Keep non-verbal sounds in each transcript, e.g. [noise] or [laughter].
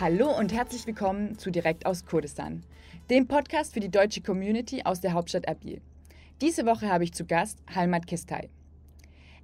Hallo und herzlich willkommen zu Direkt aus Kurdistan, dem Podcast für die deutsche Community aus der Hauptstadt Erbil. Diese Woche habe ich zu Gast Halmat Kestay.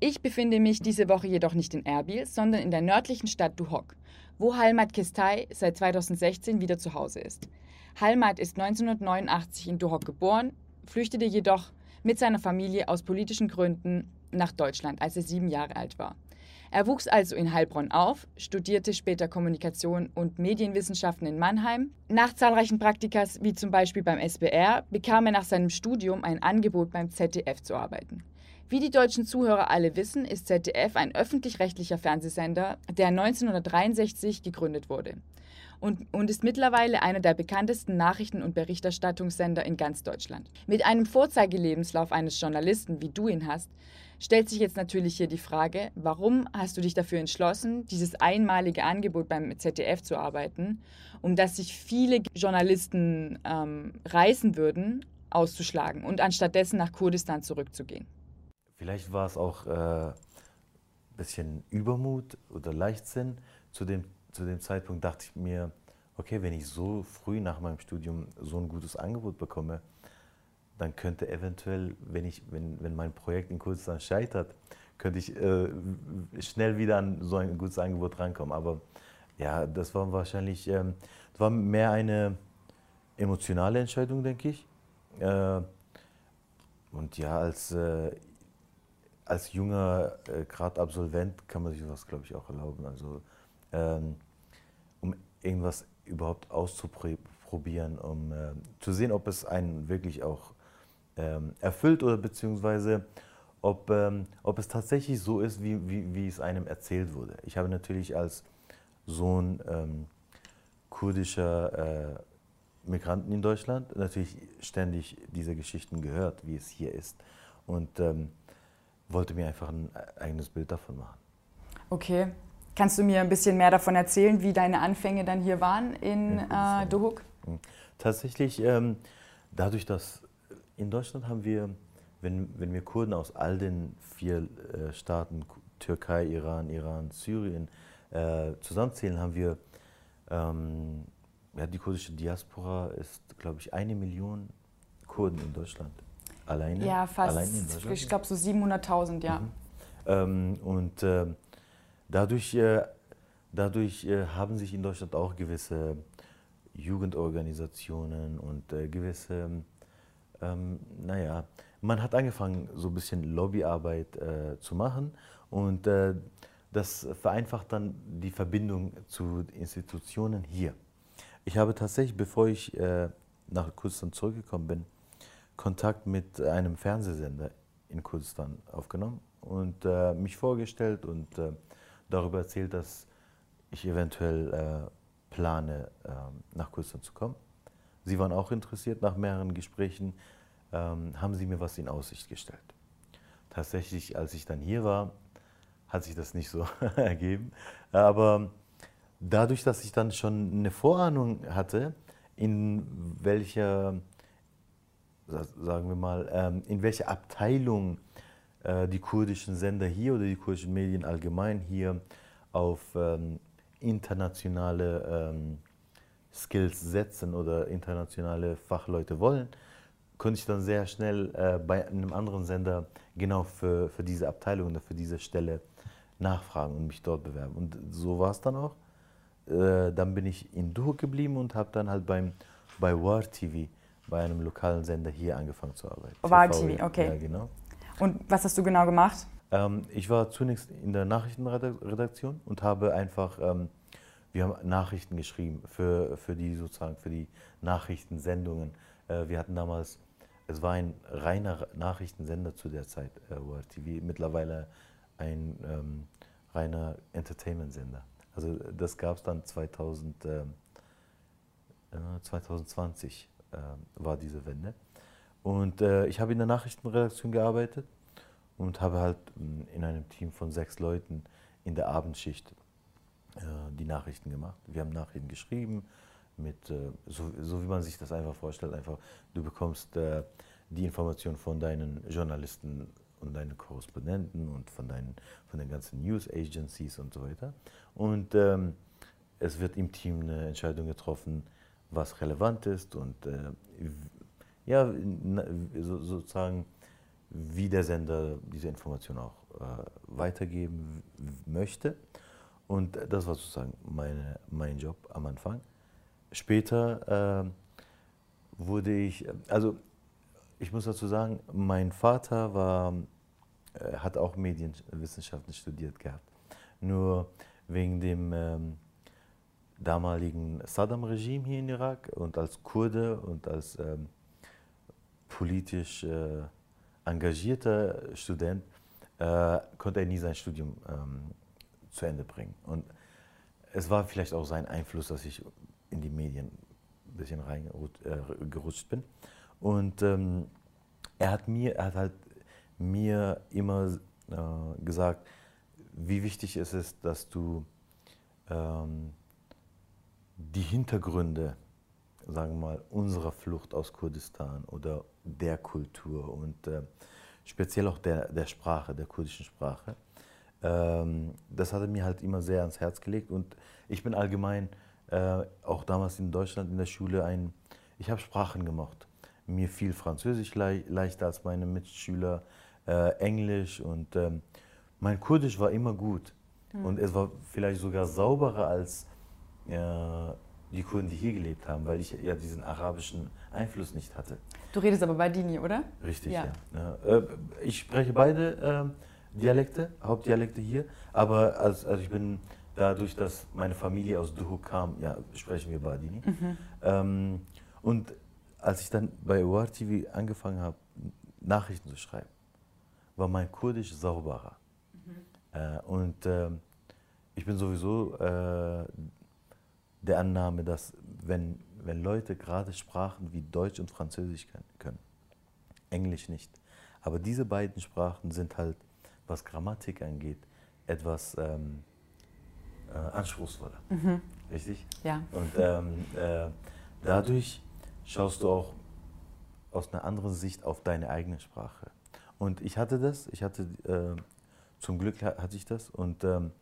Ich befinde mich diese Woche jedoch nicht in Erbil, sondern in der nördlichen Stadt Duhok, wo Halmat Kestay seit 2016 wieder zu Hause ist. Halmat ist 1989 in Duhok geboren, flüchtete jedoch mit seiner Familie aus politischen Gründen nach Deutschland, als er sieben Jahre alt war. Er wuchs also in Heilbronn auf, studierte später Kommunikation und Medienwissenschaften in Mannheim. Nach zahlreichen Praktikas, wie zum Beispiel beim SBR, bekam er nach seinem Studium ein Angebot beim ZDF zu arbeiten. Wie die deutschen Zuhörer alle wissen, ist ZDF ein öffentlich-rechtlicher Fernsehsender, der 1963 gegründet wurde und, und ist mittlerweile einer der bekanntesten Nachrichten- und Berichterstattungssender in ganz Deutschland. Mit einem Vorzeigelebenslauf eines Journalisten, wie du ihn hast, stellt sich jetzt natürlich hier die Frage, warum hast du dich dafür entschlossen, dieses einmalige Angebot beim ZDF zu arbeiten, um das sich viele Journalisten ähm, reißen würden, auszuschlagen und anstattdessen nach Kurdistan zurückzugehen? Vielleicht war es auch ein äh, bisschen Übermut oder Leichtsinn. Zu dem zu dem Zeitpunkt dachte ich mir, okay, wenn ich so früh nach meinem Studium so ein gutes Angebot bekomme, dann könnte eventuell, wenn, ich, wenn, wenn mein Projekt in Kurdistan scheitert, könnte ich äh, schnell wieder an so ein gutes Angebot rankommen. Aber ja, das war wahrscheinlich, ähm, das war mehr eine emotionale Entscheidung, denke ich. Äh, und ja, als, äh, als junger äh, gerade kann man sich sowas, glaube ich, auch erlauben. Also ähm, um irgendwas überhaupt auszuprobieren, um äh, zu sehen, ob es einen wirklich auch ähm, erfüllt oder beziehungsweise ob, ähm, ob es tatsächlich so ist, wie, wie, wie es einem erzählt wurde. Ich habe natürlich als Sohn ähm, kurdischer äh, Migranten in Deutschland natürlich ständig diese Geschichten gehört, wie es hier ist. Und ähm, wollte mir einfach ein eigenes Bild davon machen. Okay, Kannst du mir ein bisschen mehr davon erzählen, wie deine Anfänge dann hier waren in äh, Dohuk? Hm. Tatsächlich, ähm, dadurch, dass in Deutschland haben wir, wenn, wenn wir Kurden aus all den vier äh, Staaten, Türkei, Iran, Iran, Syrien, äh, zusammenzählen, haben wir, ähm, ja, die kurdische Diaspora ist, glaube ich, eine Million Kurden in Deutschland. Alleine? Ja, fast. Alleine ich glaube so 700.000, ja. Mhm. Ähm, und ähm, Dadurch, äh, dadurch äh, haben sich in Deutschland auch gewisse Jugendorganisationen und äh, gewisse, ähm, naja, man hat angefangen, so ein bisschen Lobbyarbeit äh, zu machen und äh, das vereinfacht dann die Verbindung zu Institutionen hier. Ich habe tatsächlich, bevor ich äh, nach Kurdistan zurückgekommen bin, Kontakt mit einem Fernsehsender in Kurdistan aufgenommen und mich vorgestellt und darüber erzählt, dass ich eventuell äh, plane, äh, nach Kurdistan zu kommen. Sie waren auch interessiert. Nach mehreren Gesprächen ähm, haben sie mir was in Aussicht gestellt. Tatsächlich, als ich dann hier war, hat sich das nicht so [laughs] ergeben. Aber dadurch, dass ich dann schon eine Vorahnung hatte, in welcher, sagen wir mal, ähm, in welcher Abteilung äh, die kurdischen Sender hier oder die kurdischen Medien allgemein hier auf ähm, internationale ähm, Skills setzen oder internationale Fachleute wollen, konnte ich dann sehr schnell äh, bei einem anderen Sender genau für, für diese Abteilung oder für diese Stelle nachfragen und mich dort bewerben. Und so war es dann auch. Äh, dann bin ich in Duhok geblieben und habe dann halt beim, bei War TV, bei einem lokalen Sender hier angefangen zu arbeiten. War TV, okay. Ja, genau. Und was hast du genau gemacht? Ähm, ich war zunächst in der Nachrichtenredaktion und habe einfach, ähm, wir haben Nachrichten geschrieben für, für die sozusagen, für die Nachrichtensendungen. Äh, wir hatten damals, es war ein reiner Nachrichtensender zu der Zeit, äh, World TV, mittlerweile ein ähm, reiner Entertainment-Sender. Also das gab es dann 2000, äh, 2020 äh, war diese Wende. Und äh, ich habe in der Nachrichtenredaktion gearbeitet und habe halt mm, in einem Team von sechs Leuten in der Abendschicht die Nachrichten gemacht. Wir haben Nachrichten geschrieben, mit, äh, so, so, wie man sich das einfach vorstellt. Einfach, du bekommst äh, die Information von deinen Journalisten und deinen Korrespondenten und von, deinen, von den ganzen News Agencies und so weiter. Und ähm, es wird im Team eine Entscheidung getroffen, was relevant ist und äh, ja, so, sozusagen, wie der Sender diese Information auch äh, weitergeben möchte. Und das war sozusagen meine, mein Job am Anfang. Später äh, wurde ich, also ich muss dazu sagen, mein Vater war, äh, hat auch Medienwissenschaften studiert gehabt. Nur wegen dem ähm, damaligen Saddam-Regime hier in Irak und als Kurde und als ähm, politisch äh, engagierter Student äh, konnte er nie sein Studium ähm, zu Ende bringen. Und es war vielleicht auch sein Einfluss, dass ich in die Medien ein bisschen reingerutscht äh, bin. Und ähm, er hat mir, er hat halt mir immer äh, gesagt, wie wichtig es ist, dass du ähm, die Hintergründe, sagen wir mal, unserer Flucht aus Kurdistan oder der Kultur und äh, speziell auch der, der Sprache, der kurdischen Sprache, das hat er mir halt immer sehr ans Herz gelegt und ich bin allgemein äh, auch damals in Deutschland in der Schule ein, ich habe Sprachen gemocht. Mir fiel Französisch le leichter als meine Mitschüler, äh, Englisch und ähm, mein Kurdisch war immer gut. Mhm. Und es war vielleicht sogar sauberer als äh, die Kurden, die hier gelebt haben, weil ich ja diesen arabischen Einfluss nicht hatte. Du redest aber bei Dini, oder? Richtig, ja. ja. Äh, ich spreche beide ähm, Dialekte, Hauptdialekte hier, aber als, also ich bin dadurch, dass meine Familie aus Duhok kam, ja, sprechen wir Badini. Mhm. Ähm, und als ich dann bei UR TV angefangen habe, Nachrichten zu schreiben, war mein Kurdisch sauberer. Mhm. Äh, und äh, ich bin sowieso äh, der Annahme, dass wenn, wenn Leute gerade Sprachen wie Deutsch und Französisch können, Englisch nicht, aber diese beiden Sprachen sind halt was Grammatik angeht, etwas ähm, äh, anspruchsvoller. Mhm. Richtig? Ja. Und ähm, äh, dadurch schaust du auch aus einer anderen Sicht auf deine eigene Sprache. Und ich hatte das, ich hatte, äh, zum Glück hatte ich das. Und ähm,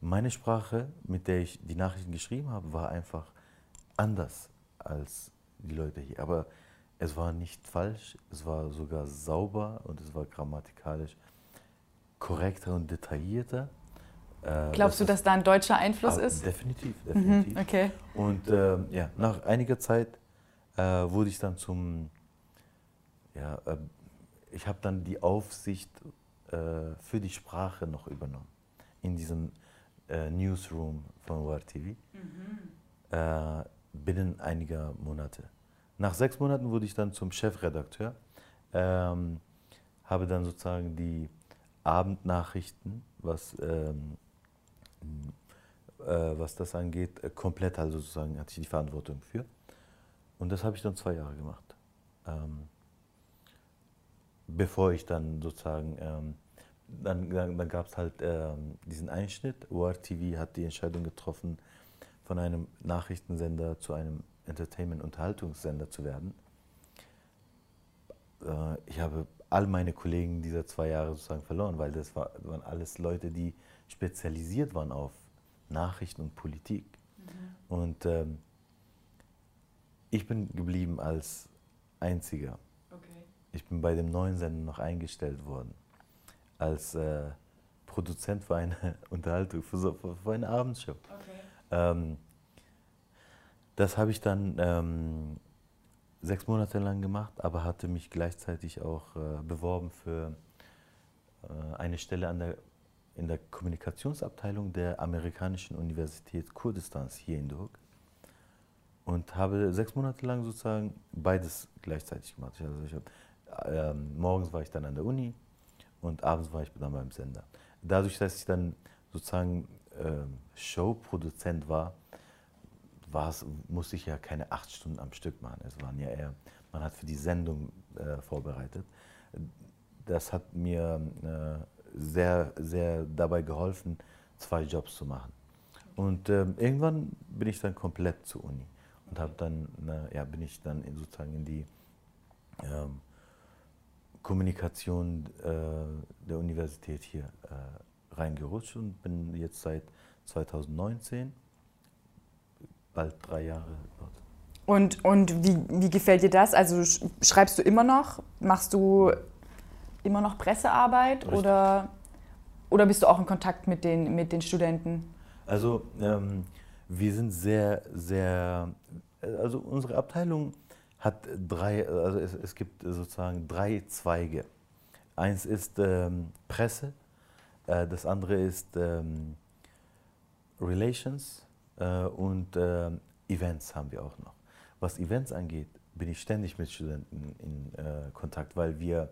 meine Sprache, mit der ich die Nachrichten geschrieben habe, war einfach anders als die Leute hier. Aber es war nicht falsch, es war sogar sauber und es war grammatikalisch korrekter und detaillierter. Äh, Glaubst du, dass da ein deutscher Einfluss ah, ist? Definitiv, mhm, definitiv. Mhm, okay. Und äh, ja, nach einiger Zeit äh, wurde ich dann zum, ja, äh, ich habe dann die Aufsicht äh, für die Sprache noch übernommen in diesem äh, Newsroom von WarTV mhm. binnen einiger Monate. Nach sechs Monaten wurde ich dann zum Chefredakteur, ähm, habe dann sozusagen die Abendnachrichten, was, ähm, äh, was das angeht, äh, komplett also sozusagen hatte ich die Verantwortung für. Und das habe ich dann zwei Jahre gemacht. Ähm, bevor ich dann sozusagen, ähm, dann, dann, dann gab es halt ähm, diesen Einschnitt. ORTV hat die Entscheidung getroffen, von einem Nachrichtensender zu einem Entertainment-Unterhaltungssender zu werden. Äh, ich habe all meine Kollegen dieser zwei Jahre sozusagen verloren, weil das war, waren alles Leute, die spezialisiert waren auf Nachrichten und Politik. Mhm. Und ähm, ich bin geblieben als Einziger. Okay. Ich bin bei dem neuen Sender noch eingestellt worden, als äh, Produzent für eine [laughs] Unterhaltung, für, so, für eine Abendshow. Okay. Ähm, das habe ich dann ähm, sechs Monate lang gemacht, aber hatte mich gleichzeitig auch äh, beworben für äh, eine Stelle an der, in der Kommunikationsabteilung der amerikanischen Universität Kurdistans hier in Durk und habe sechs Monate lang sozusagen beides gleichzeitig gemacht. Also ich hab, äh, morgens war ich dann an der Uni und abends war ich dann beim Sender. Dadurch, dass ich dann sozusagen ähm, Showproduzent war, war's, musste ich ja keine acht Stunden am Stück machen. Es waren ja eher, man hat für die Sendung äh, vorbereitet. Das hat mir äh, sehr, sehr dabei geholfen, zwei Jobs zu machen. Und äh, irgendwann bin ich dann komplett zur Uni und habe dann, ja, bin ich dann in, sozusagen in die ähm, Kommunikation äh, der Universität hier äh, reingerutscht und bin jetzt seit 2019 bald drei Jahre dort. Und, und wie, wie gefällt dir das? Also schreibst du immer noch? Machst du immer noch Pressearbeit oder, oder bist du auch in Kontakt mit den, mit den Studenten? Also ähm, wir sind sehr, sehr, also unsere Abteilung hat drei, also es, es gibt sozusagen drei Zweige. Eins ist ähm, Presse, äh, das andere ist ähm, Relations und äh, Events haben wir auch noch. Was Events angeht, bin ich ständig mit Studenten in äh, Kontakt, weil wir,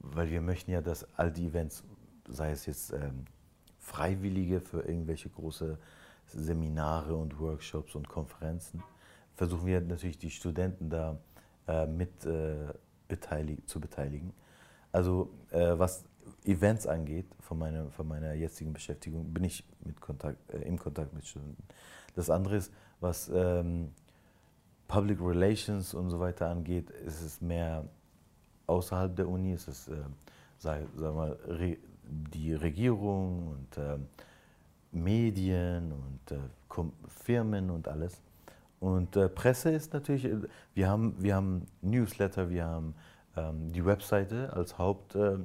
weil wir möchten ja, dass all die Events, sei es jetzt ähm, Freiwillige für irgendwelche große Seminare und Workshops und Konferenzen, versuchen wir natürlich die Studenten da äh, mit äh, beteilig zu beteiligen. Also äh, was Events angeht, von meiner, von meiner jetzigen Beschäftigung, bin ich mit Kontakt, äh, im Kontakt mit Studenten. Das andere ist, was ähm, Public Relations und so weiter angeht, ist es mehr außerhalb der Uni, ist es, äh, sag, sag mal, re, die Regierung und äh, Medien und äh, Firmen und alles. Und äh, Presse ist natürlich, äh, wir haben, wir haben Newsletter, wir haben ähm, die Webseite als Haupt, äh,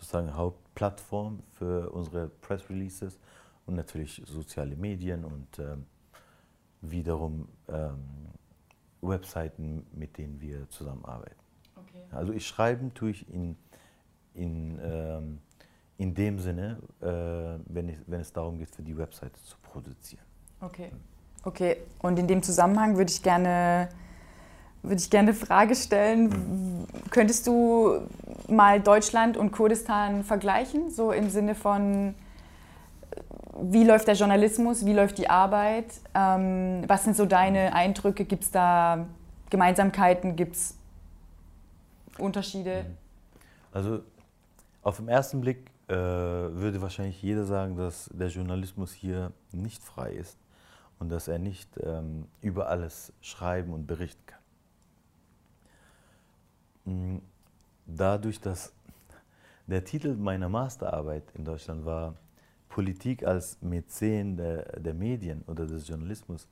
sozusagen Hauptplattform für unsere Press Releases und natürlich soziale Medien und ähm, wiederum ähm, Webseiten, mit denen wir zusammenarbeiten. Okay. Also ich schreiben tue ich in, in, ähm, in dem Sinne, äh, wenn, ich, wenn es darum geht, für die Webseite zu produzieren. Okay. Okay, und in dem Zusammenhang würde ich gerne würde ich gerne eine Frage stellen. Mhm. Könntest du mal Deutschland und Kurdistan vergleichen, so im Sinne von wie läuft der Journalismus, wie läuft die Arbeit? Ähm, was sind so deine Eindrücke? Gibt es da Gemeinsamkeiten? Gibt es Unterschiede? Mhm. Also auf den ersten Blick äh, würde wahrscheinlich jeder sagen, dass der Journalismus hier nicht frei ist und dass er nicht ähm, über alles schreiben und berichten kann. Mm, dadurch, dass der Titel meiner Masterarbeit in Deutschland war Politik als Mäzen der, der Medien oder des Journalismus,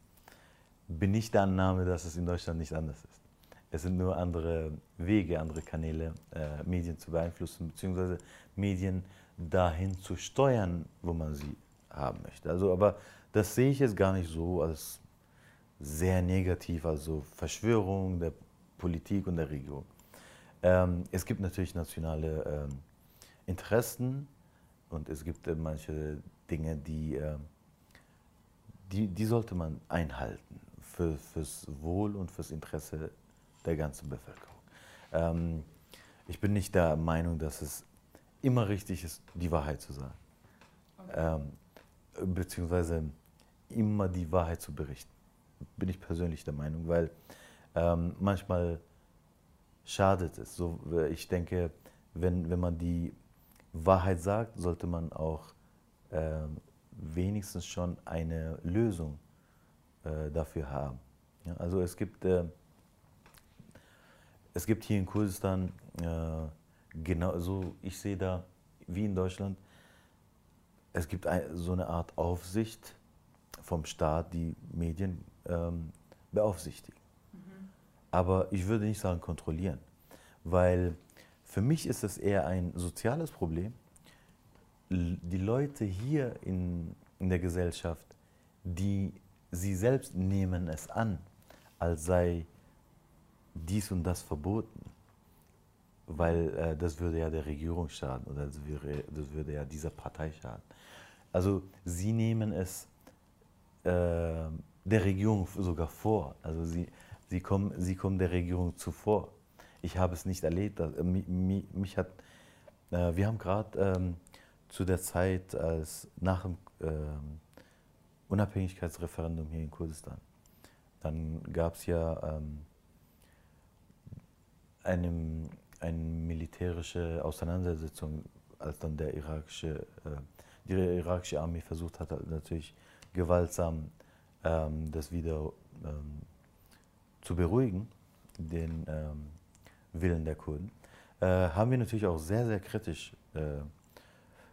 bin ich der Annahme, dass es in Deutschland nicht anders ist. Es sind nur andere Wege, andere Kanäle, äh, Medien zu beeinflussen, beziehungsweise Medien dahin zu steuern, wo man sie haben möchte. Also, aber das sehe ich jetzt gar nicht so als sehr negativ, also Verschwörung der Politik und der Regierung. Ähm, es gibt natürlich nationale ähm, Interessen und es gibt äh, manche Dinge, die, äh, die, die sollte man einhalten für, fürs Wohl und fürs Interesse der ganzen Bevölkerung. Ähm, ich bin nicht der Meinung, dass es immer richtig ist, die Wahrheit zu sagen. Okay. Ähm, beziehungsweise immer die Wahrheit zu berichten. Bin ich persönlich der Meinung, weil ähm, manchmal schadet es. So, ich denke, wenn, wenn man die Wahrheit sagt, sollte man auch äh, wenigstens schon eine Lösung äh, dafür haben. Ja, also es gibt, äh, es gibt hier in Kurdistan äh, genau so, ich sehe da wie in Deutschland, es gibt ein, so eine Art Aufsicht vom Staat, die Medien ähm, beaufsichtigen. Aber ich würde nicht sagen kontrollieren, weil für mich ist es eher ein soziales Problem. Die Leute hier in, in der Gesellschaft, die sie selbst nehmen es an, als sei dies und das verboten, weil äh, das würde ja der Regierung schaden oder das, wäre, das würde ja dieser Partei schaden. Also sie nehmen es äh, der Regierung sogar vor. Also sie, sie, kommen, sie kommen der Regierung zuvor. Ich habe es nicht erlebt. Äh, mich, hat, äh, wir haben gerade ähm, zu der Zeit, als nach dem ähm, Unabhängigkeitsreferendum hier in Kurdistan, dann gab es ja ähm, eine, eine militärische Auseinandersetzung, als dann der irakische, äh, die irakische Armee versucht hat, natürlich gewaltsam das wieder ähm, zu beruhigen, den ähm, Willen der Kurden, äh, haben wir natürlich auch sehr, sehr kritisch äh,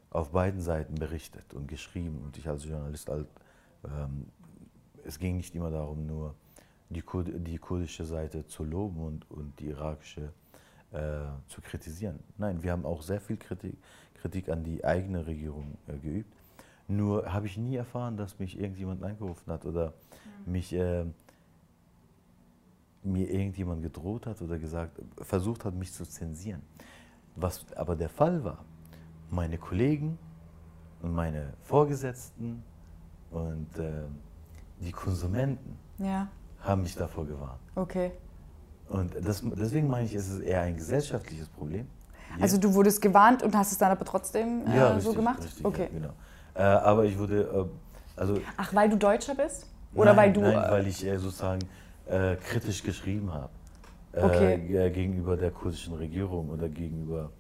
auf beiden Seiten berichtet und geschrieben. Und ich als Journalist halt, ähm, es ging nicht immer darum, nur die, Kur die kurdische Seite zu loben und, und die irakische äh, zu kritisieren. Nein, wir haben auch sehr viel Kritik, Kritik an die eigene Regierung äh, geübt. Nur habe ich nie erfahren, dass mich irgendjemand angerufen hat oder mhm. mich, äh, mir irgendjemand gedroht hat oder gesagt, versucht hat, mich zu zensieren. Was aber der Fall war, meine Kollegen und meine Vorgesetzten und äh, die Konsumenten ja. haben mich davor gewarnt. Okay. Und das, deswegen meine ich, es ist eher ein gesellschaftliches Problem. Also du wurdest gewarnt und hast es dann aber trotzdem äh, ja, richtig, so gemacht? Richtig, okay. Ja, genau. Äh, aber ich wurde, äh, also... Ach, weil du Deutscher bist? Oder nein, weil du... Nein, weil ich sozusagen äh, kritisch geschrieben habe. Äh, okay. gegenüber der kurdischen Regierung oder gegenüber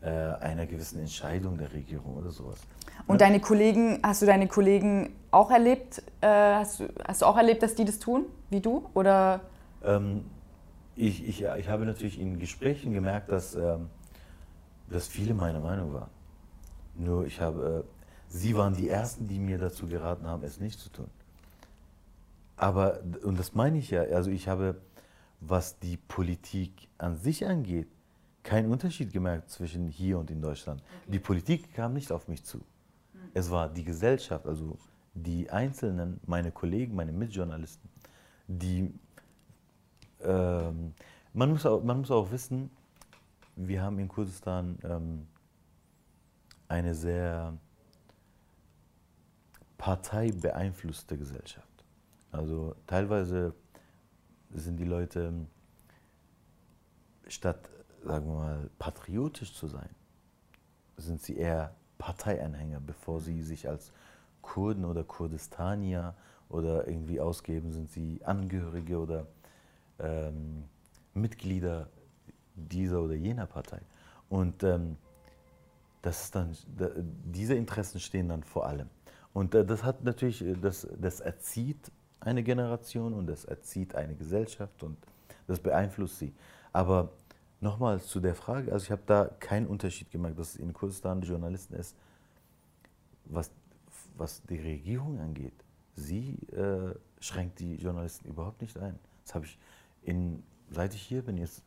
äh, einer gewissen Entscheidung der Regierung oder sowas. Und deine Kollegen, hast du deine Kollegen auch erlebt, hast, du, hast du auch erlebt, dass die das tun, wie du? Oder... Ähm, ich, ich, ich habe natürlich in Gesprächen gemerkt, dass, ähm, dass viele meiner Meinung waren. Nur ich habe, äh, sie waren die Ersten, die mir dazu geraten haben, es nicht zu tun. Aber, und das meine ich ja, also ich habe, was die Politik an sich angeht, keinen Unterschied gemerkt zwischen hier und in Deutschland. Okay. Die Politik kam nicht auf mich zu. Hm. Es war die Gesellschaft, also die Einzelnen, meine Kollegen, meine Mitjournalisten, die ähm, man, muss auch, man muss auch wissen, wir haben in Kurdistan ähm, eine sehr parteibeeinflusste Gesellschaft. Also teilweise sind die Leute, statt, sagen wir mal, patriotisch zu sein, sind sie eher Parteianhänger, bevor sie sich als Kurden oder Kurdistanier oder irgendwie ausgeben, sind sie Angehörige oder ähm, Mitglieder dieser oder jener Partei. Und ähm, das ist dann, diese Interessen stehen dann vor allem. Und äh, das hat natürlich, äh, das, das erzieht eine Generation und das erzieht eine Gesellschaft und das beeinflusst sie. Aber nochmals zu der Frage, also ich habe da keinen Unterschied gemacht, dass es in Kurdistan die Journalisten ist, was, was die Regierung angeht. Sie äh, schränkt die Journalisten überhaupt nicht ein. Das habe ich in, seit ich hier bin, jetzt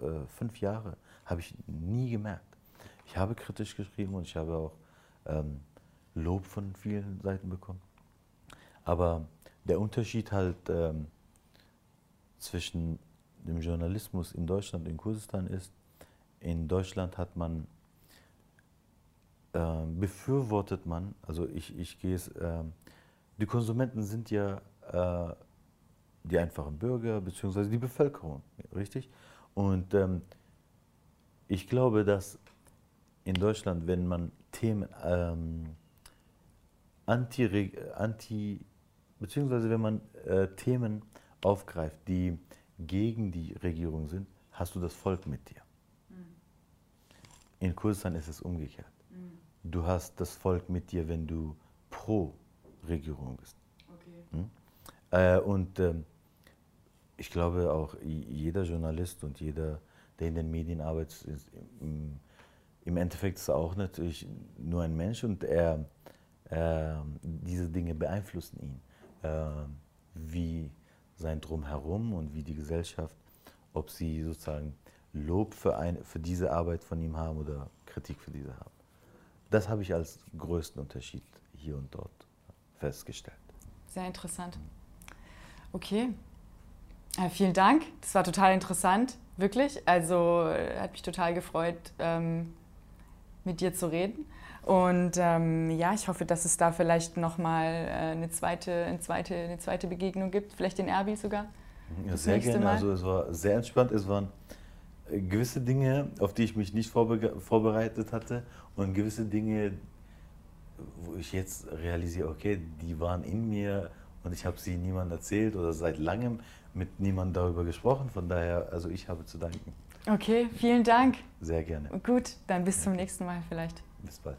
äh, fünf Jahre, habe ich nie gemerkt. Ich habe kritisch geschrieben und ich habe auch ähm, Lob von vielen Seiten bekommen. Aber der Unterschied halt ähm, zwischen dem Journalismus in Deutschland und in Kurdistan ist, in Deutschland hat man, äh, befürwortet man, also ich, ich gehe es, äh, die Konsumenten sind ja äh, die einfachen Bürger bzw. die Bevölkerung, richtig? Und ähm, ich glaube, dass in Deutschland, wenn man Themen ähm, anti, anti beziehungsweise wenn man äh, Themen aufgreift, die gegen die Regierung sind, hast du das Volk mit dir. Mhm. In Kurdistan ist es umgekehrt. Mhm. Du hast das Volk mit dir, wenn du pro Regierung bist. Okay. Mhm? Äh, und ähm, ich glaube auch jeder Journalist und jeder, der in den Medien arbeitet, ist im, im Endeffekt ist er auch natürlich nur ein Mensch und er, äh, diese Dinge beeinflussen ihn. Äh, wie sein Drumherum und wie die Gesellschaft, ob sie sozusagen Lob für, ein, für diese Arbeit von ihm haben oder Kritik für diese haben. Das habe ich als größten Unterschied hier und dort festgestellt. Sehr interessant. Okay, ja, vielen Dank. Das war total interessant, wirklich. Also hat mich total gefreut, ähm, mit dir zu reden. Und ähm, ja, ich hoffe, dass es da vielleicht nochmal äh, eine, zweite, eine, zweite, eine zweite Begegnung gibt, vielleicht in Erbil sogar. Ja, sehr gerne. Mal. Also es war sehr entspannt. Es waren äh, gewisse Dinge, auf die ich mich nicht vorbe vorbereitet hatte und gewisse Dinge, wo ich jetzt realisiere, okay, die waren in mir und ich habe sie niemandem erzählt oder seit langem mit niemandem darüber gesprochen. Von daher, also ich habe zu danken. Okay, vielen Dank. Sehr gerne. Gut, dann bis zum nächsten Mal vielleicht. Bis bald.